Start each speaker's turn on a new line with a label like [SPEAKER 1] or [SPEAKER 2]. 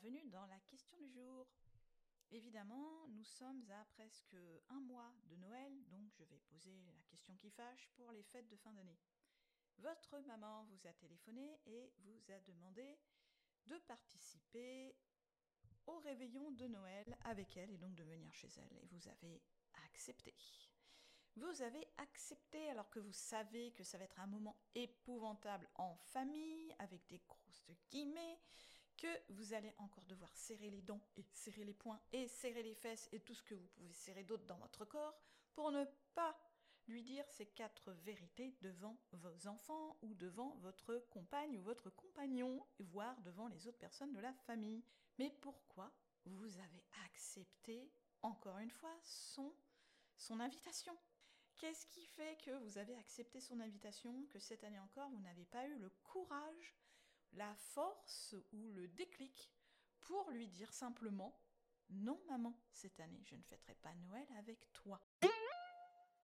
[SPEAKER 1] bienvenue dans la question du jour. Évidemment, nous sommes à presque un mois de Noël, donc je vais poser la question qui fâche pour les fêtes de fin d'année. Votre maman vous a téléphoné et vous a demandé de participer au réveillon de Noël avec elle et donc de venir chez elle. Et vous avez accepté. Vous avez accepté alors que vous savez que ça va être un moment épouvantable en famille, avec des grosses guillemets, que vous allez encore devoir serrer les dents et serrer les poings et serrer les fesses et tout ce que vous pouvez serrer d'autre dans votre corps pour ne pas lui dire ces quatre vérités devant vos enfants ou devant votre compagne ou votre compagnon, voire devant les autres personnes de la famille. Mais pourquoi vous avez accepté, encore une fois, son, son invitation? Qu'est-ce qui fait que vous avez accepté son invitation, que cette année encore, vous n'avez pas eu le courage, la force ou le déclic pour lui dire simplement Non, maman, cette année, je ne fêterai pas Noël avec toi.